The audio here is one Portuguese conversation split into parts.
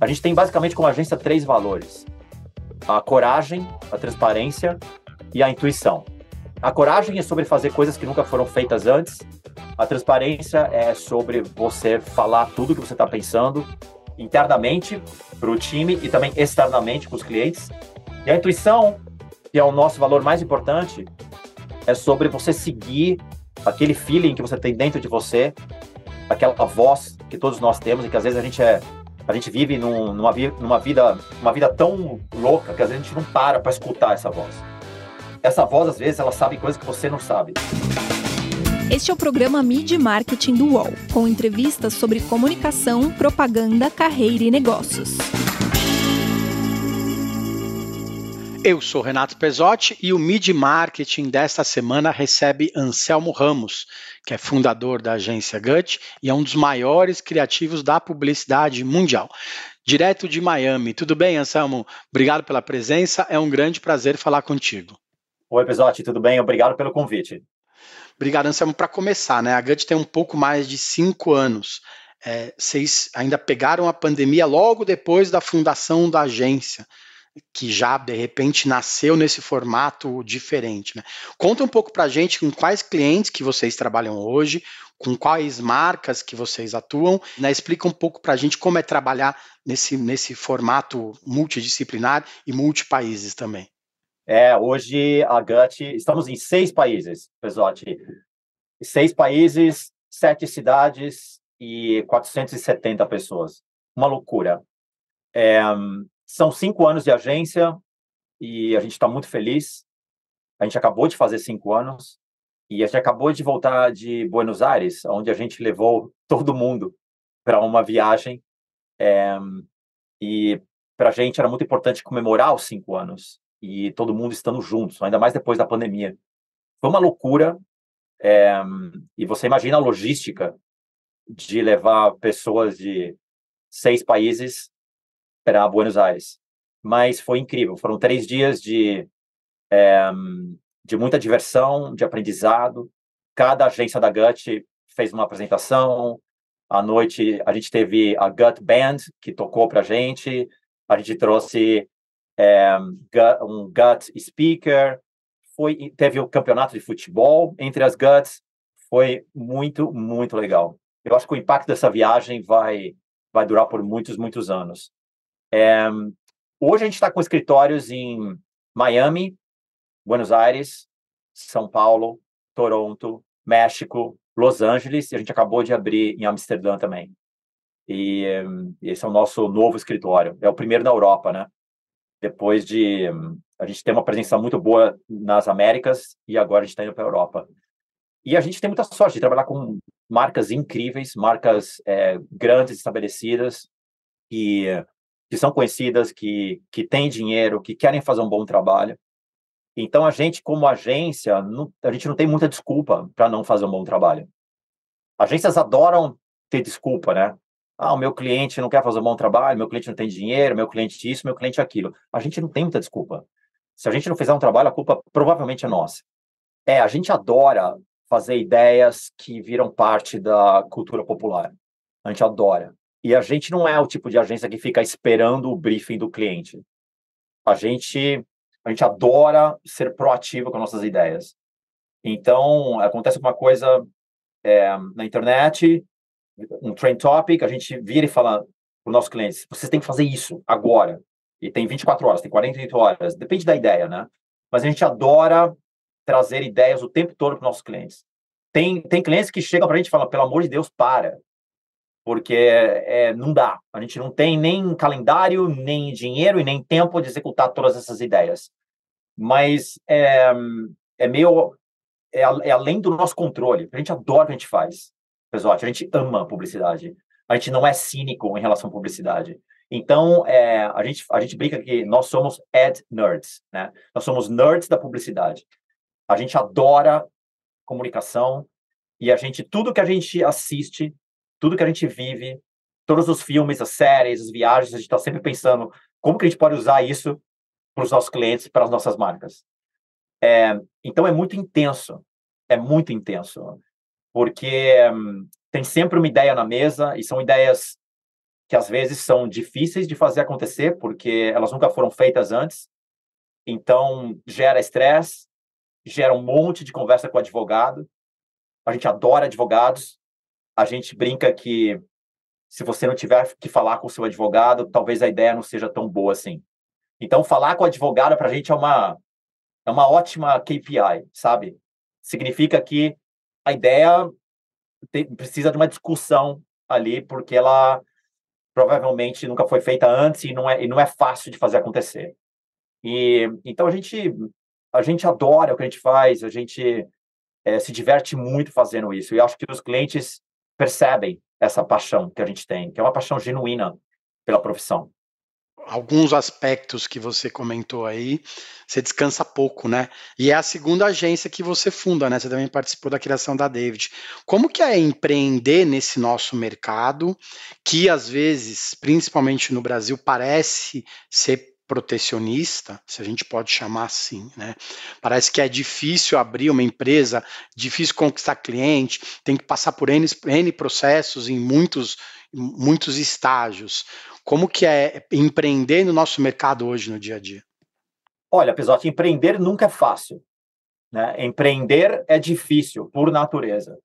A gente tem basicamente como agência três valores: a coragem, a transparência e a intuição. A coragem é sobre fazer coisas que nunca foram feitas antes. A transparência é sobre você falar tudo que você está pensando internamente para o time e também externamente com os clientes. E a intuição, que é o nosso valor mais importante, é sobre você seguir aquele feeling que você tem dentro de você, aquela voz que todos nós temos e que às vezes a gente é a gente vive num, numa, numa vida uma vida tão louca que às vezes a gente não para para escutar essa voz. Essa voz às vezes ela sabe coisas que você não sabe. Este é o programa Mid Marketing do UOL, com entrevistas sobre comunicação, propaganda, carreira e negócios. Eu sou Renato Pesotti e o Mid Marketing desta semana recebe Anselmo Ramos, que é fundador da agência Gut e é um dos maiores criativos da publicidade mundial. Direto de Miami. Tudo bem, Anselmo? Obrigado pela presença. É um grande prazer falar contigo. Oi, Pesotti, tudo bem? Obrigado pelo convite. Obrigado, Anselmo. Para começar, né? A Gut tem um pouco mais de cinco anos. É, vocês ainda pegaram a pandemia logo depois da fundação da agência, que já de repente nasceu nesse formato diferente. Né? Conta um pouco para a gente com quais clientes que vocês trabalham hoje, com quais marcas que vocês atuam, né? explica um pouco para a gente como é trabalhar nesse, nesse formato multidisciplinar e multipaíses também. É, hoje a GUT, estamos em seis países, Pesotti. Seis países, sete cidades e 470 pessoas. Uma loucura. É, são cinco anos de agência e a gente está muito feliz. A gente acabou de fazer cinco anos e a gente acabou de voltar de Buenos Aires, onde a gente levou todo mundo para uma viagem. É, e para a gente era muito importante comemorar os cinco anos e todo mundo estando juntos, ainda mais depois da pandemia. Foi uma loucura. É, e você imagina a logística de levar pessoas de seis países para Buenos Aires. Mas foi incrível. Foram três dias de, é, de muita diversão, de aprendizado. Cada agência da Gut fez uma apresentação. À noite, a gente teve a Gut Band, que tocou para a gente. A gente trouxe é, um gut speaker, foi, teve o campeonato de futebol entre as guts, foi muito, muito legal. Eu acho que o impacto dessa viagem vai, vai durar por muitos, muitos anos. É, hoje a gente está com escritórios em Miami, Buenos Aires, São Paulo, Toronto, México, Los Angeles, e a gente acabou de abrir em Amsterdã também. E esse é o nosso novo escritório. É o primeiro na Europa, né? depois de a gente ter uma presença muito boa nas Américas e agora a gente está indo para a Europa. E a gente tem muita sorte de trabalhar com marcas incríveis, marcas é, grandes, estabelecidas, que, que são conhecidas, que, que têm dinheiro, que querem fazer um bom trabalho. Então, a gente, como agência, não, a gente não tem muita desculpa para não fazer um bom trabalho. Agências adoram ter desculpa, né? Ah, o meu cliente não quer fazer um bom trabalho, meu cliente não tem dinheiro, meu cliente isso, meu cliente aquilo. A gente não tem muita desculpa. Se a gente não fizer um trabalho, a culpa provavelmente é nossa. É, a gente adora fazer ideias que viram parte da cultura popular. A gente adora. E a gente não é o tipo de agência que fica esperando o briefing do cliente. A gente, a gente adora ser proativo com nossas ideias. Então, acontece uma coisa é, na internet, um trend topic, a gente vira e fala para os nossos clientes, vocês têm que fazer isso agora. E tem 24 horas, tem 48 horas, depende da ideia, né? Mas a gente adora trazer ideias o tempo todo para os nossos clientes. Tem, tem clientes que chegam para a gente e falam, pelo amor de Deus, para. Porque é, não dá. A gente não tem nem calendário, nem dinheiro e nem tempo de executar todas essas ideias. Mas é, é meio... É, é além do nosso controle. A gente adora o que a gente faz. Pesote, a gente ama publicidade. A gente não é cínico em relação à publicidade. Então, é, a, gente, a gente brinca que nós somos ad nerds, né? Nós somos nerds da publicidade. A gente adora comunicação e a gente, tudo que a gente assiste, tudo que a gente vive, todos os filmes, as séries, as viagens, a gente está sempre pensando como que a gente pode usar isso para os nossos clientes, para as nossas marcas. É, então, é muito intenso. É muito intenso porque hum, tem sempre uma ideia na mesa e são ideias que às vezes são difíceis de fazer acontecer, porque elas nunca foram feitas antes. Então, gera estresse, gera um monte de conversa com o advogado. A gente adora advogados. A gente brinca que se você não tiver que falar com o seu advogado, talvez a ideia não seja tão boa assim. Então, falar com o advogado para a gente é uma, é uma ótima KPI, sabe? Significa que a ideia tem, precisa de uma discussão ali, porque ela provavelmente nunca foi feita antes e não é, e não é fácil de fazer acontecer. E então a gente a gente adora o que a gente faz, a gente é, se diverte muito fazendo isso. E acho que os clientes percebem essa paixão que a gente tem, que é uma paixão genuína pela profissão alguns aspectos que você comentou aí, você descansa pouco, né? E é a segunda agência que você funda, né? Você também participou da criação da David. Como que é empreender nesse nosso mercado, que às vezes, principalmente no Brasil, parece ser protecionista, se a gente pode chamar assim, né? Parece que é difícil abrir uma empresa, difícil conquistar cliente, tem que passar por N, N processos em muitos, muitos estágios. Como que é empreender no nosso mercado hoje no dia a dia? Olha, Pisotti, empreender nunca é fácil. Né? Empreender é difícil, por natureza.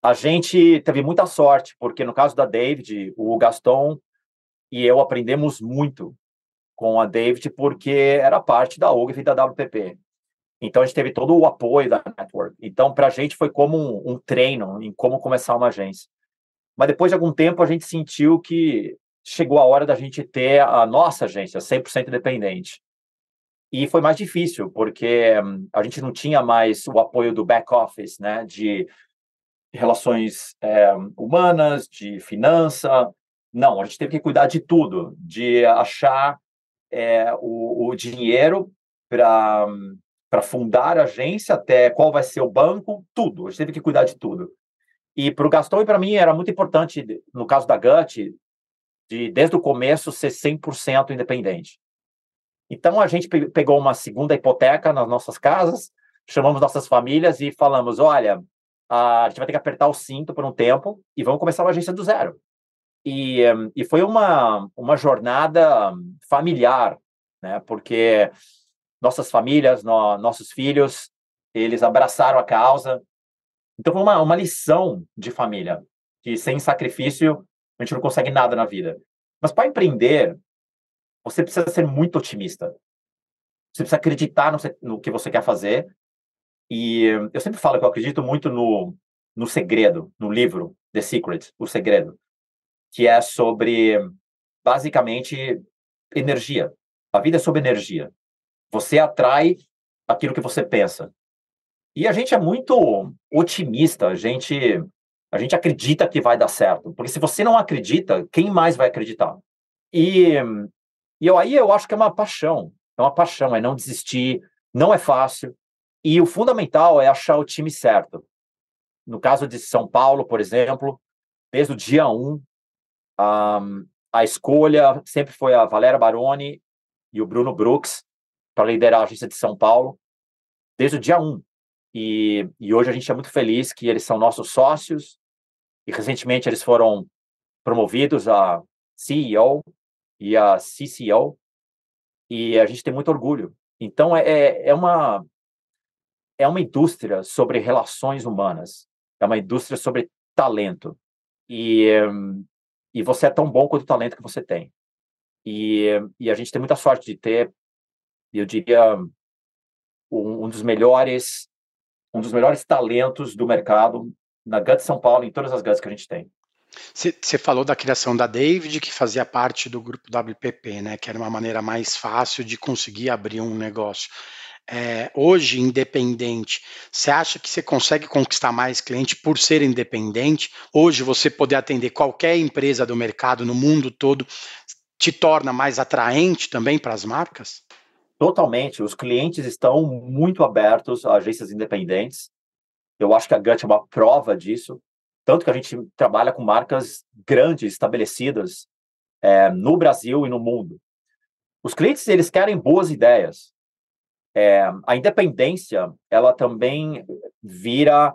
A gente teve muita sorte, porque no caso da David, o Gaston e eu aprendemos muito com a David, porque era parte da OGF e da WPP. Então, a gente teve todo o apoio da network. Então, para a gente foi como um, um, treino em como começar uma agência. Mas depois de algum tempo, a gente sentiu que chegou a hora da gente ter a nossa agência 100% independente. E foi mais difícil, porque a gente não tinha mais o apoio do back office, né, de relações é, humanas, de finança. Não, a gente teve que cuidar de tudo, de achar é, o, o dinheiro para fundar a agência, até qual vai ser o banco, tudo. A gente teve que cuidar de tudo. E para o Gaston e para mim era muito importante, no caso da Gut, de desde o começo ser 100% independente. Então a gente pegou uma segunda hipoteca nas nossas casas, chamamos nossas famílias e falamos: olha, a gente vai ter que apertar o cinto por um tempo e vamos começar uma agência do zero. E, e foi uma, uma jornada familiar, né? Porque nossas famílias, no, nossos filhos, eles abraçaram a causa. Então foi uma, uma lição de família, que sem sacrifício a gente não consegue nada na vida. Mas para empreender, você precisa ser muito otimista. Você precisa acreditar no, no, que você quer fazer. E eu sempre falo que eu acredito muito no, no segredo, no livro The Secret, O Segredo, que é sobre, basicamente, energia. A vida é sobre energia. Você atrai aquilo que você pensa. E a gente é muito otimista, a gente a gente acredita que vai dar certo. Porque se você não acredita, quem mais vai acreditar? E, e eu, aí eu acho que é uma paixão. É uma paixão, é não desistir. Não é fácil. E o fundamental é achar o time certo. No caso de São Paulo, por exemplo, desde o dia 1, um, a escolha sempre foi a Valéria Baroni e o Bruno Brooks para liderar a agência de São Paulo, desde o dia 1. Um. E, e hoje a gente é muito feliz que eles são nossos sócios, e recentemente eles foram promovidos a CEO e a CCO, e a gente tem muito orgulho. Então, é, é, é uma é uma indústria sobre relações humanas, é uma indústria sobre talento. E, e você é tão bom quanto o talento que você tem. E, e a gente tem muita sorte de ter, eu diria, um, um dos melhores um dos melhores talentos do mercado na GUT São Paulo, em todas as GUTs que a gente tem. Você falou da criação da David, que fazia parte do grupo WPP, né? Que era uma maneira mais fácil de conseguir abrir um negócio. É, hoje, independente, você acha que você consegue conquistar mais cliente por ser independente? Hoje, você poder atender qualquer empresa do mercado no mundo todo te torna mais atraente também para as marcas? Totalmente. Os clientes estão muito abertos a agências independentes. Eu acho que a Gut é uma prova disso. Tanto que a gente trabalha com marcas grandes, estabelecidas é, no Brasil e no mundo. Os clientes, eles querem boas ideias. É, a independência, ela também vira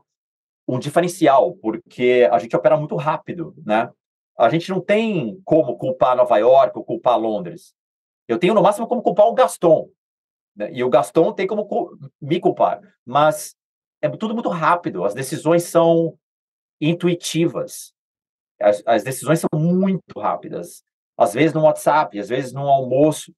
um diferencial, porque a gente opera muito rápido, né? a gente não tem como culpar Nova York ou culpar Londres. Eu tenho no máximo como culpar o Gaston. Né? E o Gaston tem como me culpar. Mas é tudo muito rápido, as decisões são intuitivas. As, as decisões são muito rápidas. Às vezes no WhatsApp, às vezes no almoço.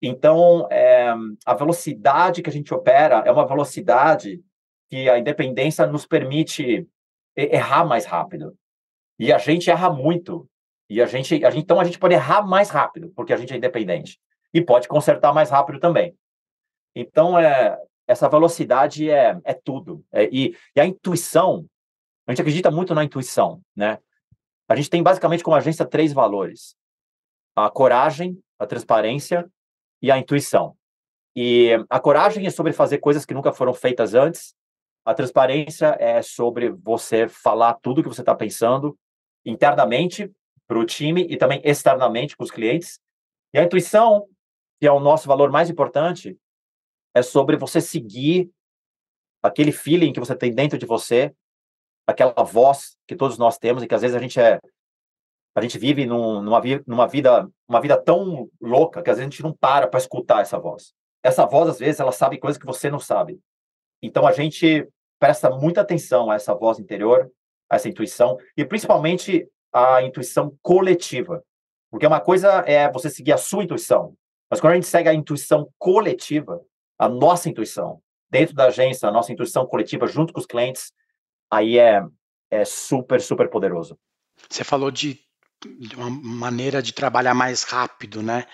Então, é, a velocidade que a gente opera é uma velocidade que a independência nos permite errar mais rápido. E a gente erra muito. E a gente, a gente, então a gente pode errar mais rápido, porque a gente é independente. E pode consertar mais rápido também. Então, é, essa velocidade é, é tudo. É, e, e, a intuição, a gente acredita muito na intuição, né? A gente tem basicamente como agência três valores: a coragem, a transparência e a intuição. E a coragem é sobre fazer coisas que nunca foram feitas antes. A transparência é sobre você falar tudo que você está pensando internamente para o time e também externamente com os clientes. E a intuição, que é o nosso valor mais importante, é sobre você seguir aquele feeling que você tem dentro de você, aquela voz que todos nós temos e que às vezes a gente é a gente vive num, numa, numa vida uma vida tão louca que às vezes a gente não para para escutar essa voz. Essa voz às vezes ela sabe coisas que você não sabe. Então a gente presta muita atenção a essa voz interior, a essa intuição e principalmente a intuição coletiva. Porque uma coisa é você seguir a sua intuição, mas quando a gente segue a intuição coletiva, a nossa intuição, dentro da agência, a nossa intuição coletiva, junto com os clientes, aí é, é super, super poderoso. Você falou de, uma maneira de trabalhar mais rápido, né?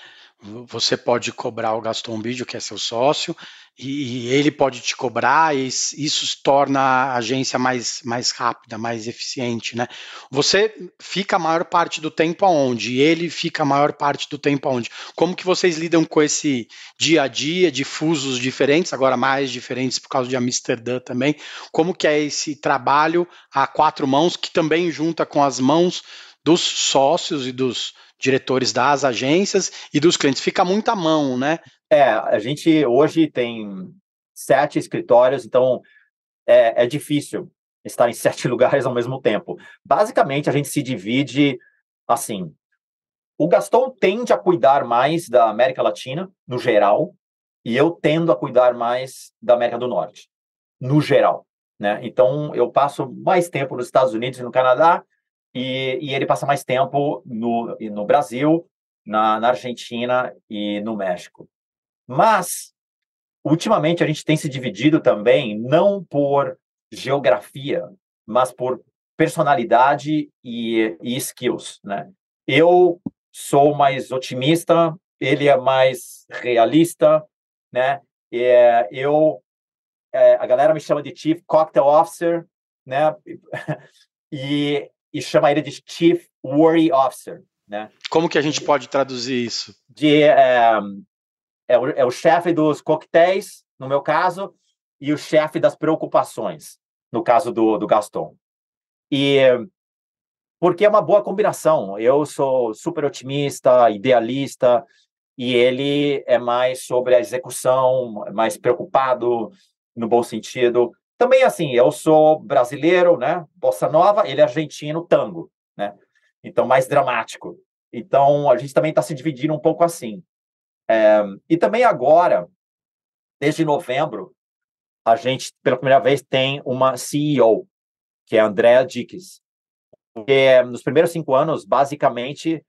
Você pode cobrar o Gaston Bidio, que é seu sócio, e, ele pode te cobrar, e isso torna a agência mais, mais rápida, mais eficiente, né? Você fica a maior parte do tempo aonde? E ele fica a maior parte do tempo aonde? Como que vocês lidam com esse dia a dia de fusos diferentes, agora mais diferentes por causa de Amsterdã também? Como que é esse trabalho a quatro mãos, que também junta com as mãos dos sócios e dos diretores das agências e dos clientes? Fica muita mão, né? É, a gente hoje tem sete escritórios, então é, é difícil estar em sete lugares ao mesmo tempo. Basicamente, a gente se divide assim. O Gaston tende a cuidar mais da América Latina, no geral, e eu tendo a cuidar mais da América do Norte, no geral. Né? Então, eu passo mais tempo nos Estados Unidos e no Canadá, e, e ele passa mais tempo no, no Brasil, na, na Argentina e no México. Mas, ultimamente, a gente tem se dividido também, não por geografia, mas por personalidade e, e skills, né? Eu sou mais otimista, ele é mais realista, né? É, eu, é, a galera me chama de Chief Cocktail Officer, né? e, e chama ele de Chief Worry Officer, né? Como que a gente pode traduzir isso? De é, é o, é o chefe dos coquetéis, no meu caso, e o chefe das preocupações, no caso do, do Gaston. E porque é uma boa combinação. Eu sou super otimista, idealista, e ele é mais sobre a execução, mais preocupado no bom sentido. Também assim, eu sou brasileiro, né? Bossa nova, ele é argentino, tango, né? Então mais dramático. Então a gente também está se dividindo um pouco assim. É, e também agora, desde novembro, a gente, pela primeira vez, tem uma CEO, que é a Andrea Dicks. Porque nos primeiros cinco anos, basicamente,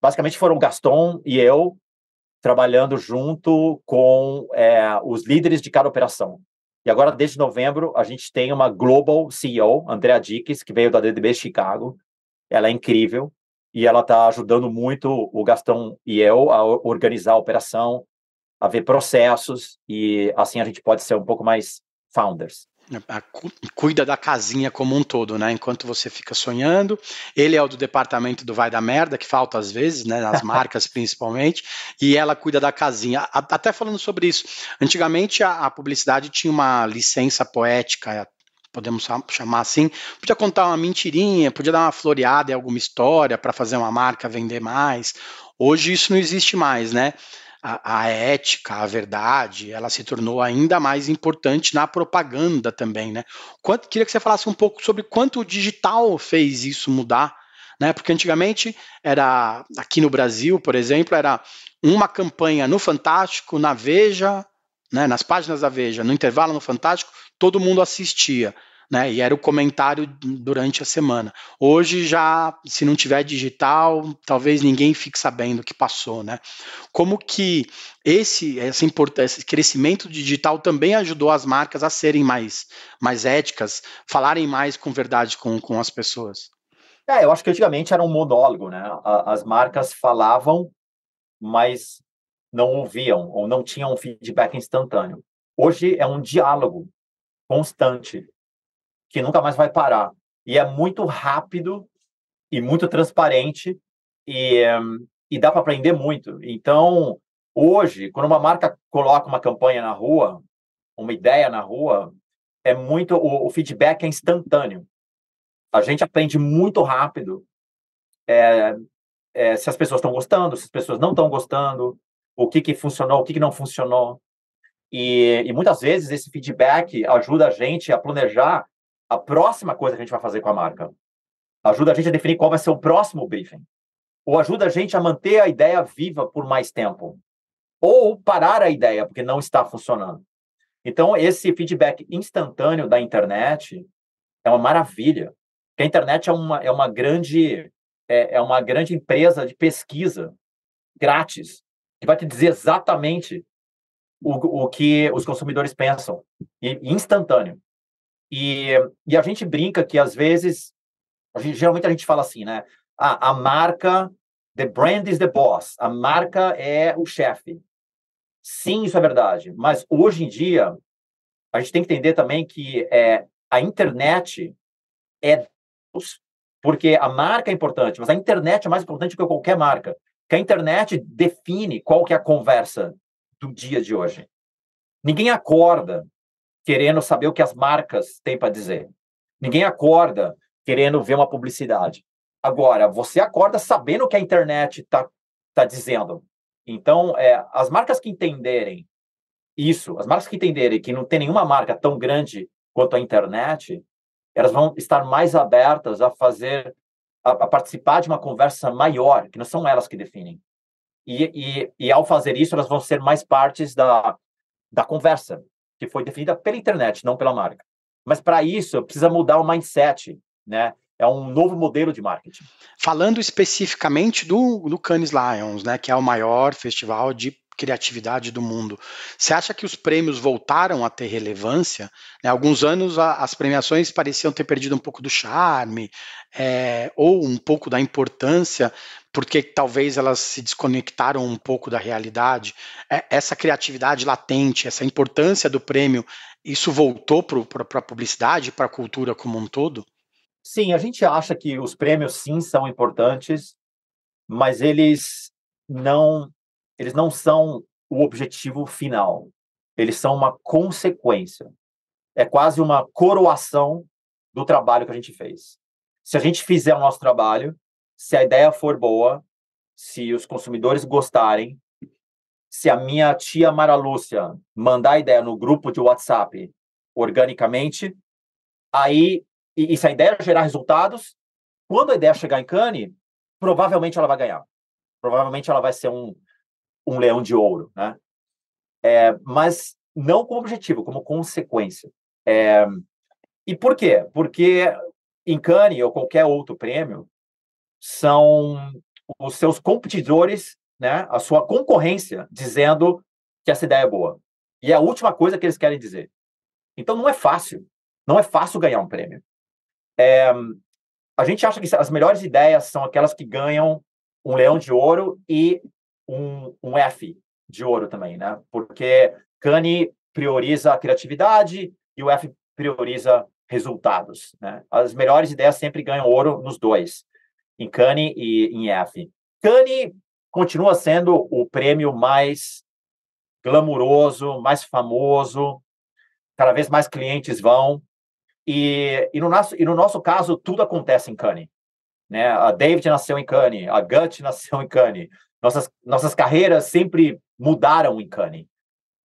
basicamente foram Gaston e eu trabalhando junto com é, os líderes de cada operação. E agora, desde novembro, a gente tem uma Global CEO, Andrea Dicks, que veio da DDB Chicago. Ela é incrível e ela está ajudando muito o Gastão e eu a organizar a operação, a ver processos e assim a gente pode ser um pouco mais founders. Cuida da casinha como um todo, né? Enquanto você fica sonhando, ele é o do departamento do vai da merda, que falta às vezes, né? Nas marcas principalmente, e ela cuida da casinha. Até falando sobre isso, antigamente a, a publicidade tinha uma licença poética podemos chamar assim, podia contar uma mentirinha, podia dar uma floreada em alguma história para fazer uma marca vender mais. Hoje isso não existe mais, né? A, a, ética, a verdade, ela se tornou ainda mais importante na propaganda também, né? Quanto, queria que você falasse um pouco sobre quanto o digital fez isso mudar né? Porque antigamente era aqui no Brasil, por exemplo, era uma campanha no Fantástico, na Veja, né, nas páginas da Veja, no intervalo no Fantástico, todo mundo assistia. Né, e era o comentário durante a semana. Hoje já, se não tiver digital, talvez ninguém fique sabendo o que passou, né? Como que esse, esse crescimento digital também ajudou as marcas a serem mais, mais éticas, falarem mais com verdade com, com as pessoas? É, eu acho que antigamente era um monólogo, né? As marcas falavam, mas não ouviam ou não tinham um feedback instantâneo. Hoje é um diálogo constante que nunca mais vai parar e é muito rápido e muito transparente e, e dá para aprender muito. Então, hoje, quando uma marca coloca uma campanha na rua, uma ideia na rua, é muito o, o feedback é instantâneo. A gente aprende muito rápido é, é, se as pessoas estão gostando, se as pessoas não estão gostando, o que, que funcionou, o que, que não funcionou. E, e, muitas vezes esse feedback ajuda a gente a planejar a próxima coisa que a gente vai fazer com a marca. Ajuda a gente a definir qual vai ser o próximo briefing. Ou ajuda a gente a manter a ideia viva por mais tempo. Ou parar a ideia porque não está funcionando. Então, esse feedback instantâneo da internet é uma maravilha. Porque a internet é uma, é uma grande é, é uma grande empresa de pesquisa grátis que vai te dizer exatamente o, o que os consumidores pensam, e, instantâneo. E, e a gente brinca que, às vezes, a gente, geralmente a gente fala assim, né? A marca, the brand is the boss, a marca é o chefe. Sim, isso é verdade, mas hoje em dia, a gente tem que entender também que é, a internet é porque a marca é importante, mas a internet é mais importante que qualquer marca que a internet define qual que é a conversa do dia de hoje. Ninguém acorda querendo saber o que as marcas têm para dizer. Ninguém acorda querendo ver uma publicidade. Agora, você acorda sabendo o que a internet está tá dizendo. Então, é, as marcas que entenderem isso, as marcas que entenderem que não tem nenhuma marca tão grande quanto a internet, elas vão estar mais abertas a fazer a, a, participar de uma conversa maior, que não são elas que definem. E, e, e ao fazer isso, elas vão ser mais partes da, da conversa, que foi definida pela internet, não pela marca. Mas para isso, precisa mudar o mindset, né? É um novo modelo de marketing. Falando especificamente do, do Cannes Lions, né, que é o maior festival de criatividade do mundo. Você acha que os prêmios voltaram a ter relevância? Né, alguns anos a, as premiações pareciam ter perdido um pouco do charme é, ou um pouco da importância, porque talvez elas se desconectaram um pouco da realidade. É, essa criatividade latente, essa importância do prêmio, isso voltou para a publicidade, para a cultura como um todo? Sim, a gente acha que os prêmios sim são importantes, mas eles não eles não são o objetivo final. Eles são uma consequência. É quase uma coroação do trabalho que a gente fez. Se a gente fizer o nosso trabalho, se a ideia for boa, se os consumidores gostarem, se a minha tia Mara Lúcia mandar a ideia no grupo de WhatsApp organicamente, aí, e, e se a ideia gerar resultados, quando a ideia chegar em Cannes, provavelmente ela vai ganhar. Provavelmente ela vai ser um, um leão de ouro, né? É, mas não como objetivo, como consequência. É, e por quê? Porque em Cannes ou qualquer outro prêmio são os seus competidores, né, a sua concorrência, dizendo que essa ideia é boa. E é a última coisa que eles querem dizer. Então não é fácil, não é fácil ganhar um prêmio. É, a gente acha que as melhores ideias são aquelas que ganham um leão de ouro e um, um F de ouro também, né? Porque Kanye prioriza a criatividade e o F prioriza resultados, né? As melhores ideias sempre ganham ouro nos dois, em Kanye e em F. Kanye continua sendo o prêmio mais glamuroso, mais famoso, cada vez mais clientes vão. E, e, no, nosso, e no nosso caso, tudo acontece em Cannes. Né? A David nasceu em Cannes, a Gut nasceu em Cannes, nossas, nossas carreiras sempre mudaram em Cannes.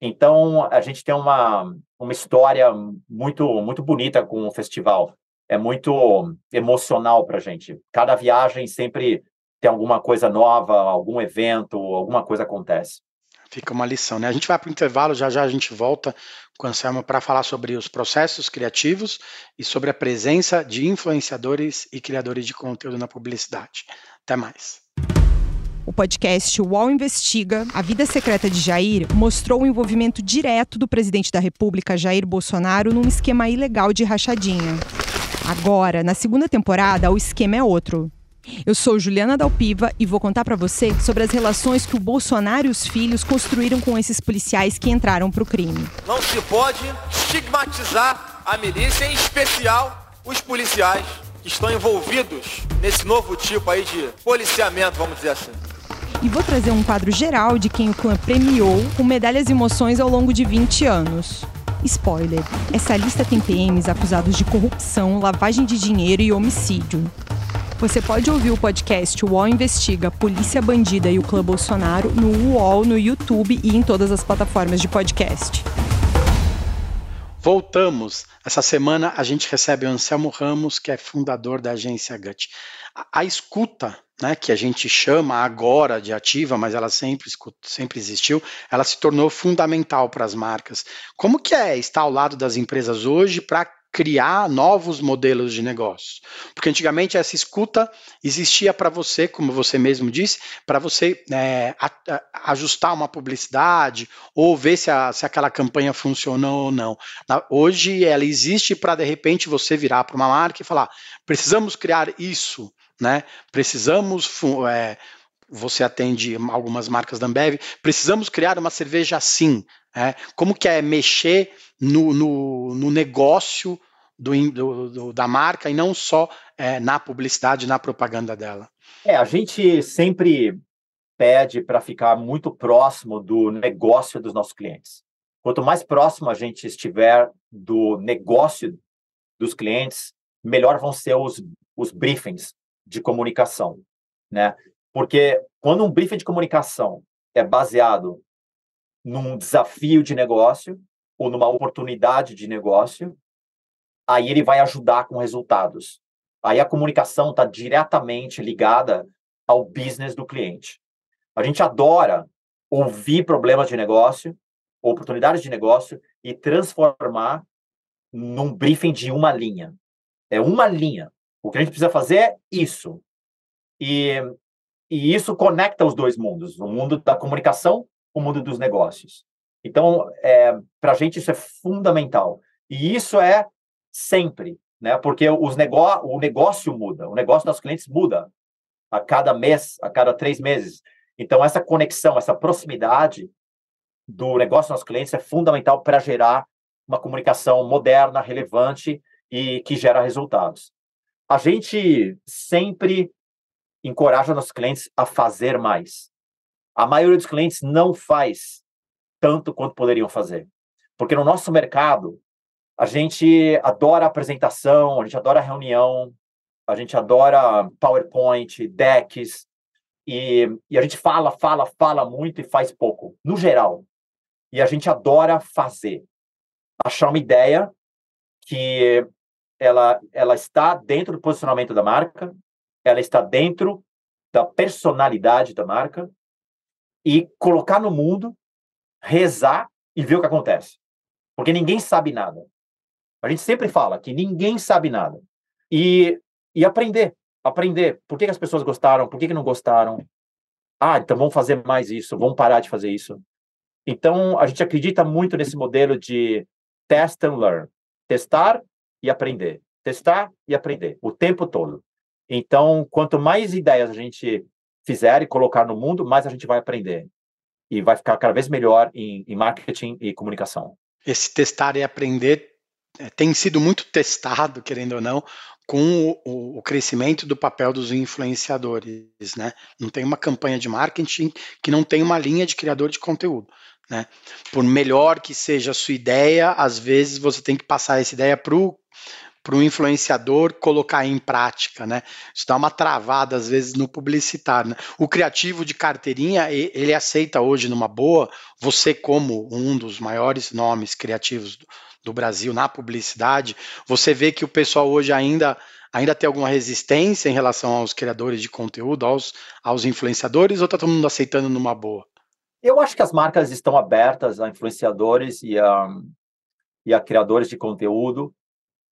Então, a gente tem uma, uma história muito, muito bonita com o festival. É muito emocional para a gente. Cada viagem sempre tem alguma coisa nova, algum evento, alguma coisa acontece. Fica uma lição, né? A gente vai para o intervalo, já já a gente volta com o Anselmo para falar sobre os processos criativos e sobre a presença de influenciadores e criadores de conteúdo na publicidade. Até mais. O podcast UOL Investiga, A Vida Secreta de Jair, mostrou o envolvimento direto do presidente da República, Jair Bolsonaro, num esquema ilegal de rachadinha. Agora, na segunda temporada, o esquema é outro. Eu sou Juliana Dalpiva e vou contar para você sobre as relações que o Bolsonaro e os filhos construíram com esses policiais que entraram para o crime. Não se pode estigmatizar a milícia, em especial os policiais que estão envolvidos nesse novo tipo aí de policiamento, vamos dizer assim. E vou trazer um quadro geral de quem o clã premiou com medalhas e emoções ao longo de 20 anos. Spoiler: essa lista tem PMs acusados de corrupção, lavagem de dinheiro e homicídio. Você pode ouvir o podcast UOL Investiga Polícia Bandida e o Clã Bolsonaro no UOL, no YouTube e em todas as plataformas de podcast. Voltamos. Essa semana a gente recebe o Anselmo Ramos, que é fundador da agência GUT. A, a escuta, né, que a gente chama agora de ativa, mas ela sempre, sempre existiu, ela se tornou fundamental para as marcas. Como que é estar ao lado das empresas hoje para criar novos modelos de negócio. Porque antigamente essa escuta existia para você, como você mesmo disse, para você é, ajustar uma publicidade ou ver se, a, se aquela campanha funcionou ou não. Hoje ela existe para de repente você virar para uma marca e falar: precisamos criar isso, né? Precisamos é, você atende algumas marcas da Ambev, precisamos criar uma cerveja assim. É, como que é mexer no, no, no negócio do, do, da marca e não só é, na publicidade, na propaganda dela? É, a gente sempre pede para ficar muito próximo do negócio dos nossos clientes. Quanto mais próximo a gente estiver do negócio dos clientes, melhor vão ser os, os briefings de comunicação, né? Porque quando um briefing de comunicação é baseado num desafio de negócio ou numa oportunidade de negócio, aí ele vai ajudar com resultados. Aí a comunicação está diretamente ligada ao business do cliente. A gente adora ouvir problemas de negócio, oportunidades de negócio e transformar num briefing de uma linha. É uma linha. O que a gente precisa fazer é isso. E, e isso conecta os dois mundos, o mundo da comunicação o mundo dos negócios. Então, é, para a gente isso é fundamental. E isso é sempre, né? Porque os negó o negócio muda, o negócio dos clientes muda a cada mês, a cada três meses. Então, essa conexão, essa proximidade do negócio dos clientes é fundamental para gerar uma comunicação moderna, relevante e que gera resultados. A gente sempre encoraja nossos clientes a fazer mais. A maioria dos clientes não faz tanto quanto poderiam fazer. Porque no nosso mercado, a gente adora apresentação, a gente adora reunião, a gente adora PowerPoint, decks, e, e a gente fala, fala, fala muito e faz pouco, no geral. E a gente adora fazer. Achar uma ideia que ela, ela está dentro do posicionamento da marca, ela está dentro da personalidade da marca, e colocar no mundo, rezar e ver o que acontece. Porque ninguém sabe nada. A gente sempre fala que ninguém sabe nada. E, e aprender. Aprender. Por que, que as pessoas gostaram? Por que, que não gostaram? Ah, então vamos fazer mais isso. Vamos parar de fazer isso. Então, a gente acredita muito nesse modelo de test and learn. Testar e aprender. Testar e aprender. O tempo todo. Então, quanto mais ideias a gente fizer e colocar no mundo, mais a gente vai aprender. E vai ficar cada vez melhor em, em marketing e comunicação. Esse testar e aprender é, tem sido muito testado, querendo ou não, com o, o, crescimento do papel dos influenciadores, né? Não tem uma campanha de marketing que não tem uma linha de criador de conteúdo, né? Por melhor que seja a sua ideia, às vezes você tem que passar essa ideia para o para o influenciador colocar em prática, né? Isso dá uma travada às vezes no publicitário. Né? O criativo de carteirinha ele aceita hoje numa boa. Você como um dos maiores nomes criativos do, do Brasil na publicidade, você vê que o pessoal hoje ainda ainda tem alguma resistência em relação aos criadores de conteúdo, aos, aos influenciadores, ou está todo mundo aceitando numa boa? Eu acho que as marcas estão abertas a influenciadores e a, e a criadores de conteúdo.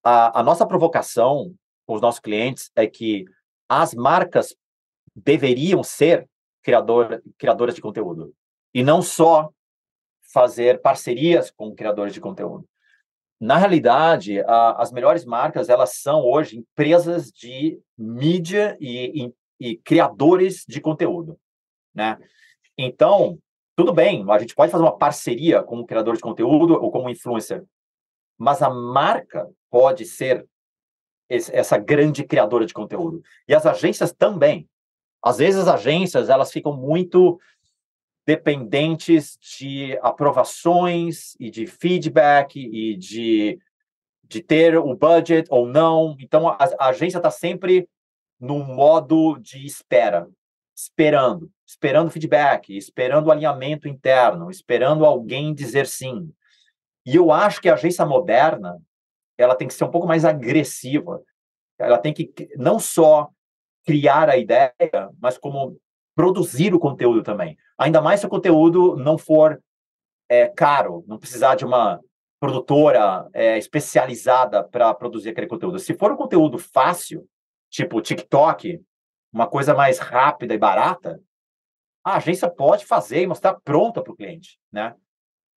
A, a nossa provocação com os nossos clientes é que as marcas deveriam ser criador, criadoras de conteúdo e não só fazer parcerias com criadores de conteúdo na realidade, a, as melhores marcas elas são hoje empresas de mídia e, e, e, criadores de conteúdo, né? Então, tudo bem, a gente pode fazer uma parceria com um criador de conteúdo ou com um influencer, mas a marca pode ser esse, essa grande criadora de conteúdo e as agências também. Às vezes as agências elas ficam muito dependentes de aprovações e de feedback e de, de ter o budget ou não. Então, a, a agência está sempre no modo de espera, esperando, esperando feedback, esperando alinhamento interno, esperando alguém dizer sim. E eu acho que a agência moderna ela tem que ser um pouco mais agressiva. Ela tem que não só criar a ideia, mas como produzir o conteúdo também. Ainda mais se o conteúdo não for é, caro, não precisar de uma produtora é, especializada para produzir aquele conteúdo. Se for um conteúdo fácil, tipo TikTok, uma coisa mais rápida e barata, a agência pode fazer e mostrar pronta para o cliente, né?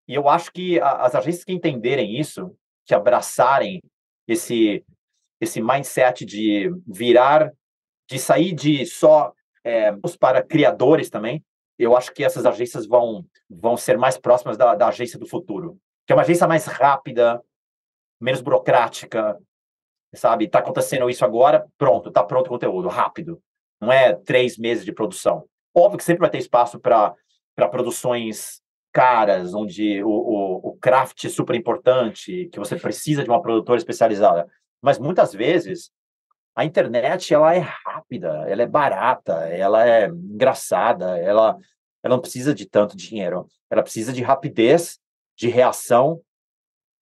E eu acho que as agências que entenderem isso, que abraçarem esse esse mindset de virar, de sair de só é, para criadores também, eu acho que essas agências vão, vão ser mais próximas da, da agência do futuro, que é uma agência mais rápida, menos burocrática, sabe? Está acontecendo isso agora, pronto, está pronto o conteúdo, rápido. Não é três meses de produção. Óbvio que sempre vai ter espaço para produções caras, onde o, o, o craft é super importante, que você precisa de uma produtora especializada. Mas muitas vezes a internet ela é rápida, ela é barata, ela é engraçada, ela, ela não precisa de tanto dinheiro, ela precisa de rapidez, de reação.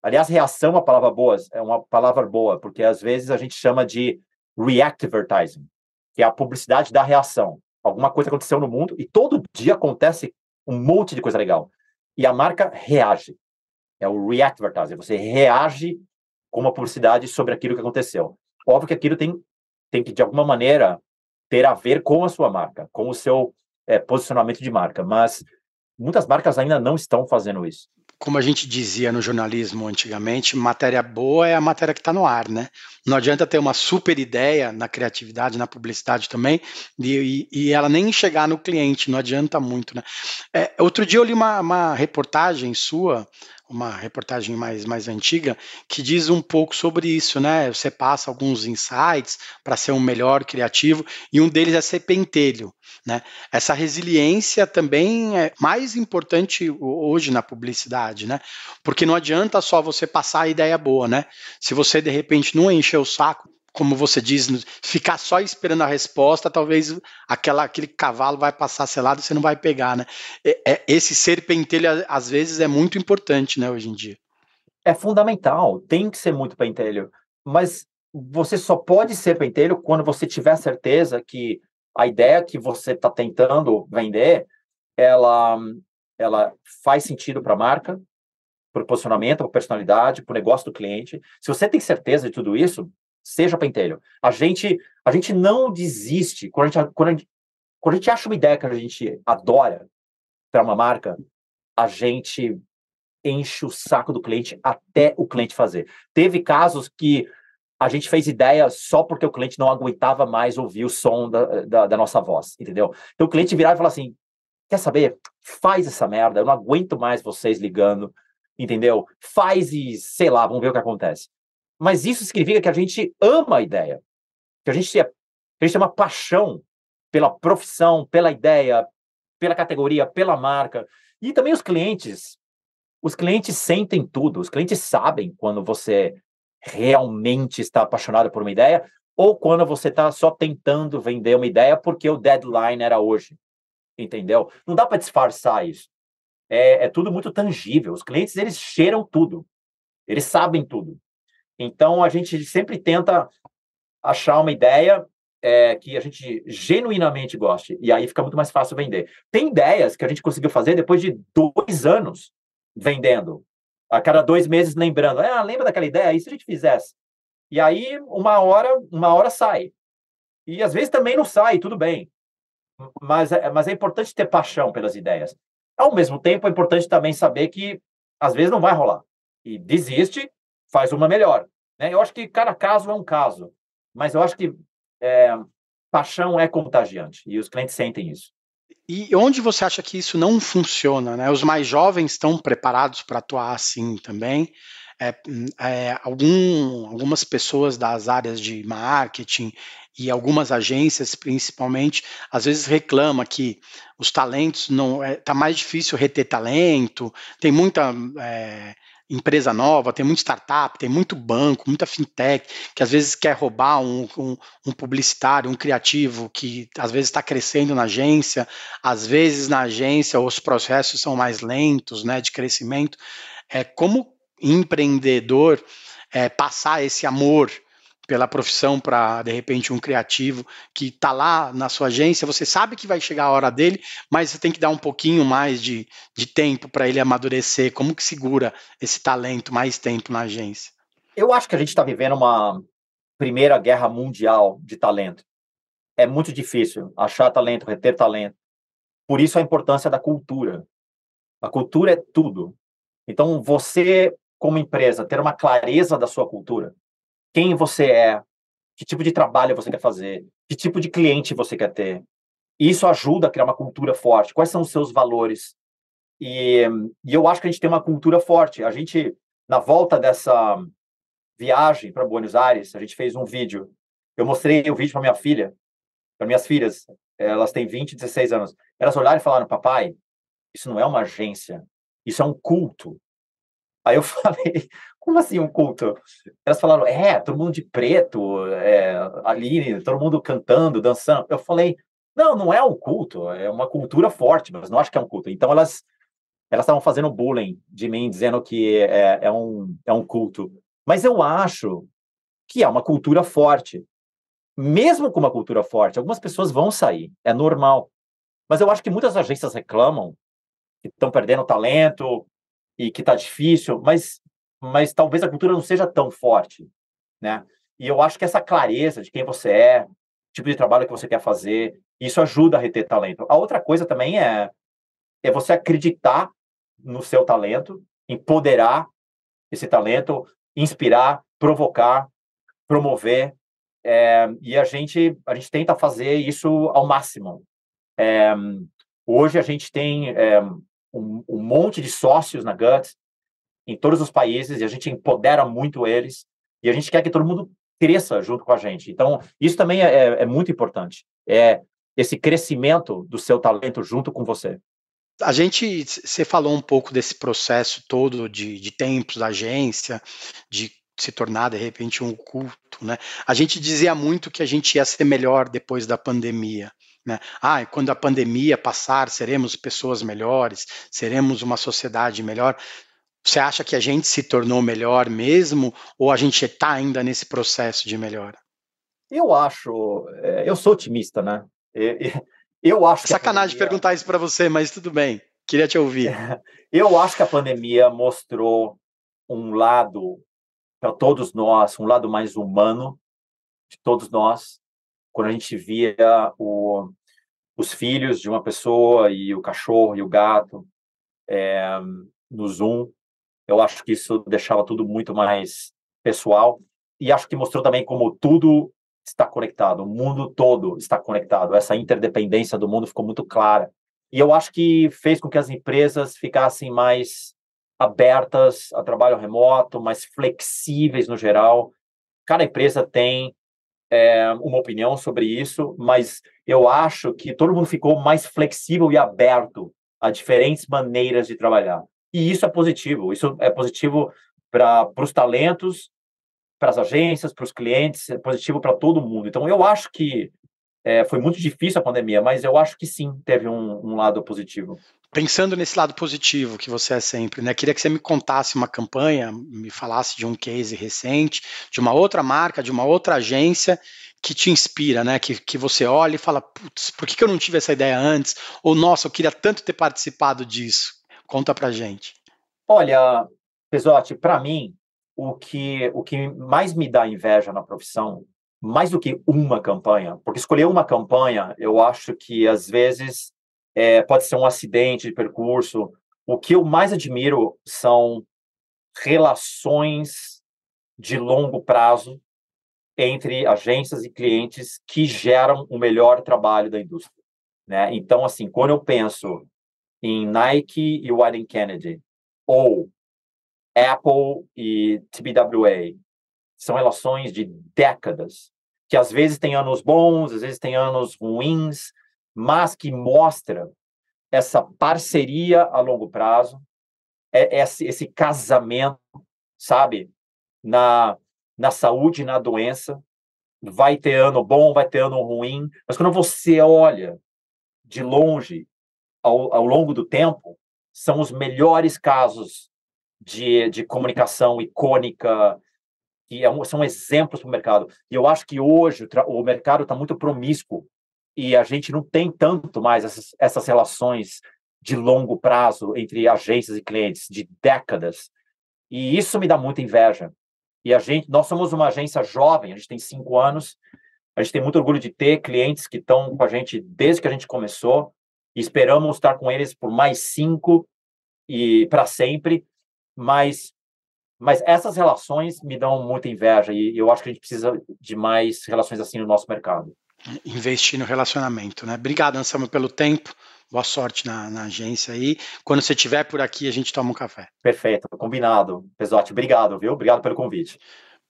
Aliás, reação é uma palavra boa, é uma palavra boa, porque às vezes a gente chama de react advertising, que é a publicidade da reação. Alguma coisa aconteceu no mundo e todo dia acontece um monte de coisa legal. E a marca reage. É o react advertising. Você reage com uma publicidade sobre aquilo que aconteceu. Óbvio que aquilo tem, tem que, de alguma maneira, ter a ver com a sua marca, com o seu é, posicionamento de marca, mas muitas marcas ainda não estão fazendo isso. Como a gente dizia no jornalismo antigamente, matéria boa é a matéria que está no ar, né? Não adianta ter uma super ideia na criatividade, na publicidade também, e, e ela nem chegar no cliente, não adianta muito, né? É, outro dia eu li uma, uma reportagem sua uma reportagem mais, mais antiga que diz um pouco sobre isso, né? Você passa alguns insights para ser um melhor criativo e um deles é ser pentelho, né? Essa resiliência também é mais importante hoje na publicidade, né? Porque não adianta só você passar a ideia boa, né? Se você de repente não encher o saco como você diz, ficar só esperando a resposta, talvez aquela, aquele cavalo vai passar selado e você não vai pegar, né? É, é, esse ser pentelho, às vezes, é muito importante, né, hoje em dia. É fundamental, tem que ser muito pentelho, mas você só pode ser pentelho quando você tiver certeza que a ideia que você está tentando vender, ela, ela faz sentido para a marca, para o posicionamento, para a personalidade, para o negócio do cliente. Se você tem certeza de tudo isso, seja pentelho. A gente, a gente não desiste quando a gente, quando a gente, quando a gente acha uma ideia que a gente adora para uma marca, a gente enche o saco do cliente até o cliente fazer. Teve casos que a gente fez ideia só porque o cliente não aguentava mais ouvir o som da, da, da nossa voz, entendeu? Então o cliente virava e falava assim: quer saber? Faz essa merda, eu não aguento mais vocês ligando, entendeu? Faz e sei lá, vamos ver o que acontece. Mas isso significa que a gente ama a ideia, que a gente, é, a gente tem uma paixão pela profissão, pela ideia, pela categoria, pela marca. E também os clientes. Os clientes sentem tudo, os clientes sabem quando você realmente está apaixonado por uma ideia, ou quando você está só tentando vender uma ideia porque o deadline era hoje. Entendeu? Não dá para disfarçar isso. É, é, tudo muito tangível. Os clientes, eles cheiram tudo. Eles sabem tudo. Então, a gente sempre tenta achar uma ideia é, que a gente genuinamente goste. E aí fica muito mais fácil vender. Tem ideias que a gente conseguiu fazer depois de dois anos vendendo. A cada dois meses lembrando. Ah, lembra daquela ideia? E se a gente fizesse? E aí, uma hora, uma hora sai. E às vezes também não sai, tudo bem. Mas é, mas é importante ter paixão pelas ideias. Ao mesmo tempo, é importante também saber que às vezes não vai rolar. E desiste, faz uma melhor. Né? Eu acho que cada caso é um caso. Mas eu acho que é, paixão é contagiante e os clientes sentem isso. E onde você acha que isso não funciona? Né? Os mais jovens estão preparados para atuar assim também? É, é, algum, algumas pessoas das áreas de marketing e algumas agências, principalmente, às vezes reclama que os talentos não é, tá mais difícil reter talento, tem muita é, empresa nova, tem muita startup, tem muito banco, muita fintech, que às vezes quer roubar um, um, um publicitário, um criativo, que às vezes está crescendo na agência, às vezes na agência os processos são mais lentos, né, de crescimento. É, como empreendedor, é, passar esse amor pela profissão para, de repente, um criativo que está lá na sua agência, você sabe que vai chegar a hora dele, mas você tem que dar um pouquinho mais de, de tempo para ele amadurecer. Como que segura esse talento mais tempo na agência? Eu acho que a gente está vivendo uma primeira guerra mundial de talento. É muito difícil achar talento, reter talento. Por isso a importância da cultura. A cultura é tudo. Então, você, como empresa, ter uma clareza da sua cultura, quem você é, que tipo de trabalho você quer fazer, que tipo de cliente você quer ter. Isso ajuda a criar uma cultura forte. Quais são os seus valores? E, e eu acho que a gente tem uma cultura forte. A gente, na volta dessa viagem para Buenos Aires, a gente fez um vídeo. Eu mostrei o vídeo para minha filha, para minhas filhas. Elas têm 20 e 16 anos. Elas olharam e falaram: Papai, isso não é uma agência, isso é um culto. Aí eu falei, como assim um culto? Elas falaram, é, todo mundo de preto, é, ali, todo mundo cantando, dançando. Eu falei, não, não é um culto, é uma cultura forte, mas não acho que é um culto. Então elas elas estavam fazendo bullying de mim, dizendo que é, é, um, é um culto. Mas eu acho que é uma cultura forte. Mesmo com uma cultura forte, algumas pessoas vão sair, é normal. Mas eu acho que muitas agências reclamam que estão perdendo talento, e que está difícil, mas, mas talvez a cultura não seja tão forte, né? E eu acho que essa clareza de quem você é, tipo de trabalho que você quer fazer, isso ajuda a reter talento. A outra coisa também é, é você acreditar no seu talento, empoderar esse talento, inspirar, provocar, promover, é, e a gente a gente tenta fazer isso ao máximo. É, hoje a gente tem é, um, um monte de sócios na Guts em todos os países e a gente empodera muito eles e a gente quer que todo mundo cresça junto com a gente. Então, isso também é, é, é muito importante. É esse crescimento do seu talento junto com você. A gente, você falou um pouco desse processo todo de, de tempos da agência, de se tornar de repente um culto, né? A gente dizia muito que a gente ia ser melhor depois da pandemia. Né? Ah, quando a pandemia passar, seremos pessoas melhores, seremos uma sociedade melhor. Você acha que a gente se tornou melhor mesmo ou a gente está ainda nesse processo de melhora? Eu acho, é, eu sou otimista, né? Eu acho. Sacanagem pandemia... perguntar isso para você, mas tudo bem. Queria te ouvir. Eu acho que a pandemia mostrou um lado para todos nós, um lado mais humano de todos nós, quando a gente via o, os filhos de uma pessoa e o cachorro e o gato é, no Zoom, eu acho que isso deixava tudo muito mais pessoal e acho que mostrou também como tudo está conectado, o mundo todo está conectado, essa interdependência do mundo ficou muito clara. E eu acho que fez com que as empresas ficassem mais abertas a trabalho remoto, mais flexíveis no geral. Cada empresa tem é, uma opinião sobre isso, mas eu acho que todo mundo ficou mais flexível e aberto a diferentes maneiras de trabalhar. E isso é positivo. Isso é positivo para os talentos para as agências, para os clientes, é positivo para todo mundo. Então, eu acho que é, foi muito difícil a pandemia, mas eu acho que sim, teve um, um, lado positivo. Pensando nesse lado positivo que você é sempre, né? Queria que você me contasse uma campanha, me falasse de um case recente, de uma outra marca, de uma outra agência que te inspira, né? Que, que você olha e fala, putz, por que, que eu não tive essa ideia antes? Ou, nossa, eu queria tanto ter participado disso. Conta pra gente. Olha, Pesote, para mim, o que, o que mais me dá inveja na profissão, mais do que uma campanha, porque escolher uma campanha, eu acho que às vezes é, pode ser um acidente de percurso. O que eu mais admiro são relações de longo prazo entre agências e clientes que geram o melhor trabalho da indústria. Né? Então, assim, quando eu penso em Nike e Warren Kennedy, ou Apple e TBWA, são relações de décadas, que às vezes tem anos bons, às vezes tem anos ruins, mas que mostra essa parceria a longo prazo, é esse, esse casamento, sabe, na, na saúde na doença. Vai ter ano bom, vai ter ano ruim, mas quando você olha de longe, ao, ao longo do tempo, são os melhores casos de, de comunicação icônica, que é um, são exemplos para o mercado. E eu acho que hoje o, o mercado está muito promíscuo e a gente não tem tanto mais essas, essas relações de longo prazo entre agências e clientes, de décadas. E isso me dá muita inveja. E a gente, nós somos uma agência jovem, a gente tem cinco anos, a gente tem muito orgulho de ter clientes que estão com a gente desde que a gente começou, e esperamos estar com eles por mais cinco e para sempre mas mas essas relações me dão muita inveja e eu acho que a gente precisa de mais relações assim no nosso mercado. Investir no relacionamento, né? Obrigado, Anselmo, pelo tempo. Boa sorte na, na agência aí. Quando você estiver por aqui, a gente toma um café. Perfeito, combinado. Pesote, obrigado, viu? Obrigado pelo convite.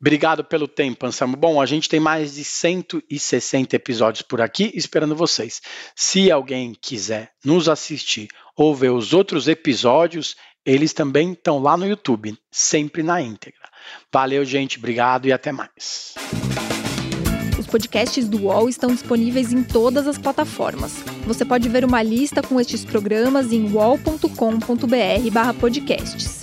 Obrigado pelo tempo, Anselmo. Bom, a gente tem mais de 160 episódios por aqui esperando vocês. Se alguém quiser nos assistir ou ver os outros episódios, eles também estão lá no YouTube, sempre na íntegra. Valeu, gente, obrigado e até mais. Os podcasts do UOL estão disponíveis em todas as plataformas. Você pode ver uma lista com estes programas em wall.com.br/podcasts.